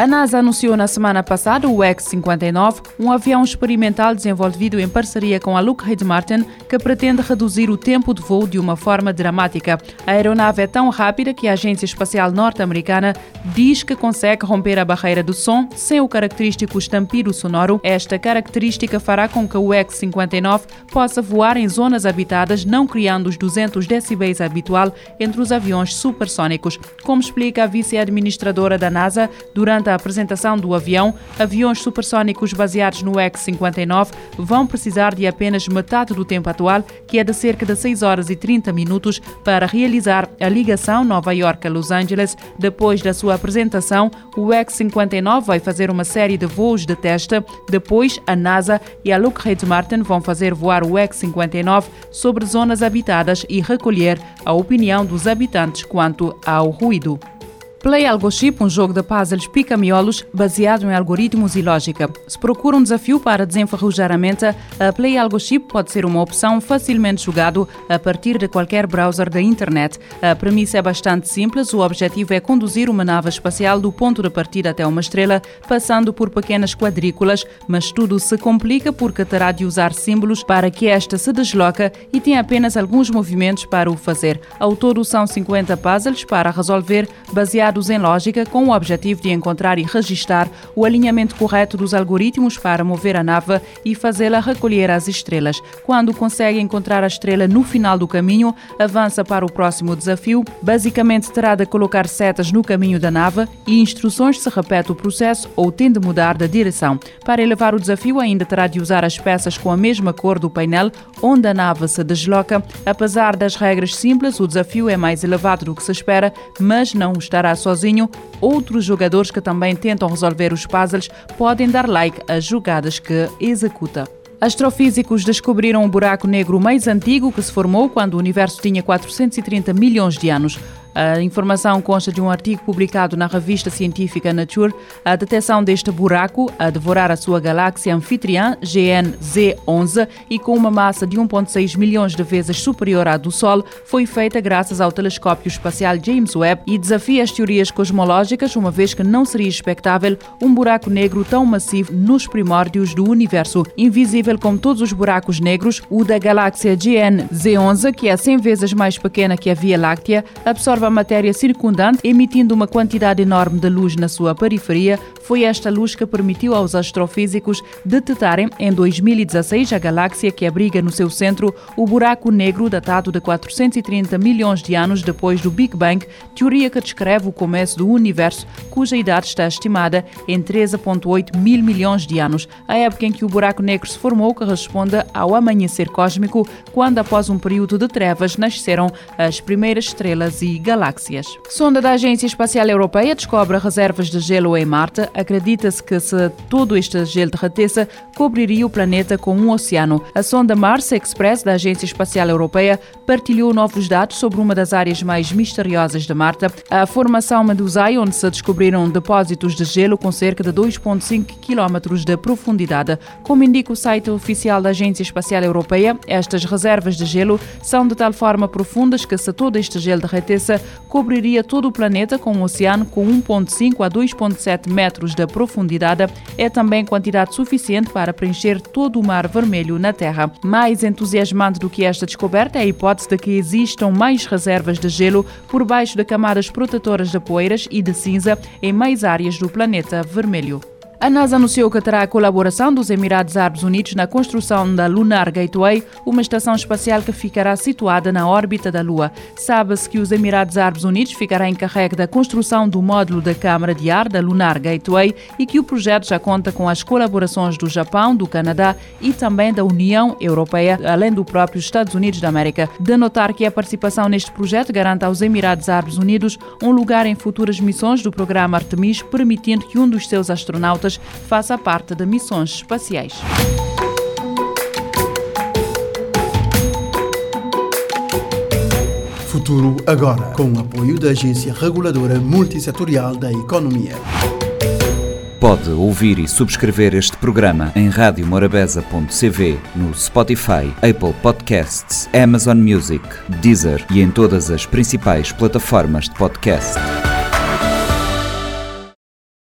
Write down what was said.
A NASA anunciou na semana passada o X-59, um avião experimental desenvolvido em parceria com a Lockheed Martin, que pretende reduzir o tempo de voo de uma forma dramática. A aeronave é tão rápida que a Agência Espacial Norte-Americana diz que consegue romper a barreira do som sem o característico estampido sonoro. Esta característica fará com que o X-59 possa voar em zonas habitadas, não criando os 200 decibéis habitual entre os aviões supersônicos. Como explica a vice-administradora da NASA durante a apresentação do avião, aviões supersônicos baseados no X-59 vão precisar de apenas metade do tempo atual, que é de cerca de 6 horas e 30 minutos, para realizar a ligação Nova York-Los Angeles. Depois da sua apresentação, o X-59 vai fazer uma série de voos de teste. Depois, a NASA e a Lockheed Martin vão fazer voar o X-59 sobre zonas habitadas e recolher a opinião dos habitantes quanto ao ruído. Play Algochip, um jogo de puzzles pica-miolos baseado em algoritmos e lógica. Se procura um desafio para desenferrujar a mente, a Play Algochip pode ser uma opção facilmente jogado a partir de qualquer browser da internet. A premissa é bastante simples, o objetivo é conduzir uma nave espacial do ponto de partida até uma estrela, passando por pequenas quadrículas, mas tudo se complica porque terá de usar símbolos para que esta se desloque e tem apenas alguns movimentos para o fazer. Ao todo são 50 puzzles para resolver, baseado baseados em lógica com o objetivo de encontrar e registar o alinhamento correto dos algoritmos para mover a nave e fazê-la recolher as estrelas. Quando consegue encontrar a estrela no final do caminho, avança para o próximo desafio. Basicamente, terá de colocar setas no caminho da nave e instruções se repete o processo ou tem de mudar de direção. Para elevar o desafio, ainda terá de usar as peças com a mesma cor do painel onde a nave se desloca. Apesar das regras simples, o desafio é mais elevado do que se espera, mas não estará sozinho, outros jogadores que também tentam resolver os puzzles podem dar like às jogadas que executa. Astrofísicos descobriram o buraco negro mais antigo que se formou quando o universo tinha 430 milhões de anos. A informação consta de um artigo publicado na revista científica Nature. A detecção deste buraco a devorar a sua galáxia anfitriã GNZ11 e com uma massa de 1,6 milhões de vezes superior à do Sol foi feita graças ao telescópio espacial James Webb e desafia as teorias cosmológicas, uma vez que não seria expectável um buraco negro tão massivo nos primórdios do universo. Invisível como todos os buracos negros, o da galáxia GNZ11, que é 100 vezes mais pequena que a Via Láctea, absorve absorve a matéria circundante, emitindo uma quantidade enorme de luz na sua periferia. Foi esta luz que permitiu aos astrofísicos detectarem, em 2016, a galáxia que abriga no seu centro o buraco negro datado de 430 milhões de anos depois do Big Bang, teoria que descreve o começo do universo, cuja idade está estimada em 13,8 mil milhões de anos, a época em que o buraco negro se formou, que responde ao amanhecer cósmico, quando, após um período de trevas, nasceram as primeiras estrelas e galáxias. Sonda da Agência Espacial Europeia descobre reservas de gelo em Marte. Acredita-se que se todo este gelo derretesse, cobriria o planeta com um oceano. A sonda Mars Express da Agência Espacial Europeia partilhou novos dados sobre uma das áreas mais misteriosas de Marte, a formação Medusae, onde se descobriram depósitos de gelo com cerca de 2,5 km de profundidade. Como indica o site oficial da Agência Espacial Europeia, estas reservas de gelo são de tal forma profundas que se todo este gelo derretesse, cobriria todo o planeta com um oceano com 1,5 a 2,7 metros de profundidade. É também quantidade suficiente para preencher todo o Mar Vermelho na Terra. Mais entusiasmante do que esta descoberta é a hipótese de que existam mais reservas de gelo por baixo de camadas protetoras de poeiras e de cinza em mais áreas do planeta vermelho. A NASA anunciou que terá a colaboração dos Emirados Árabes Unidos na construção da Lunar Gateway, uma estação espacial que ficará situada na órbita da Lua. Sabe-se que os Emirados Árabes Unidos ficará encarregue da construção do módulo da câmara de ar da Lunar Gateway e que o projeto já conta com as colaborações do Japão, do Canadá e também da União Europeia, além do próprio Estados Unidos da América. De notar que a participação neste projeto garante aos Emirados Árabes Unidos um lugar em futuras missões do programa Artemis, permitindo que um dos seus astronautas faça parte de missões espaciais. Futuro agora, com o apoio da Agência Reguladora Multissetorial da Economia. Pode ouvir e subscrever este programa em radiomorabeza.cv, no Spotify, Apple Podcasts, Amazon Music, Deezer e em todas as principais plataformas de podcast.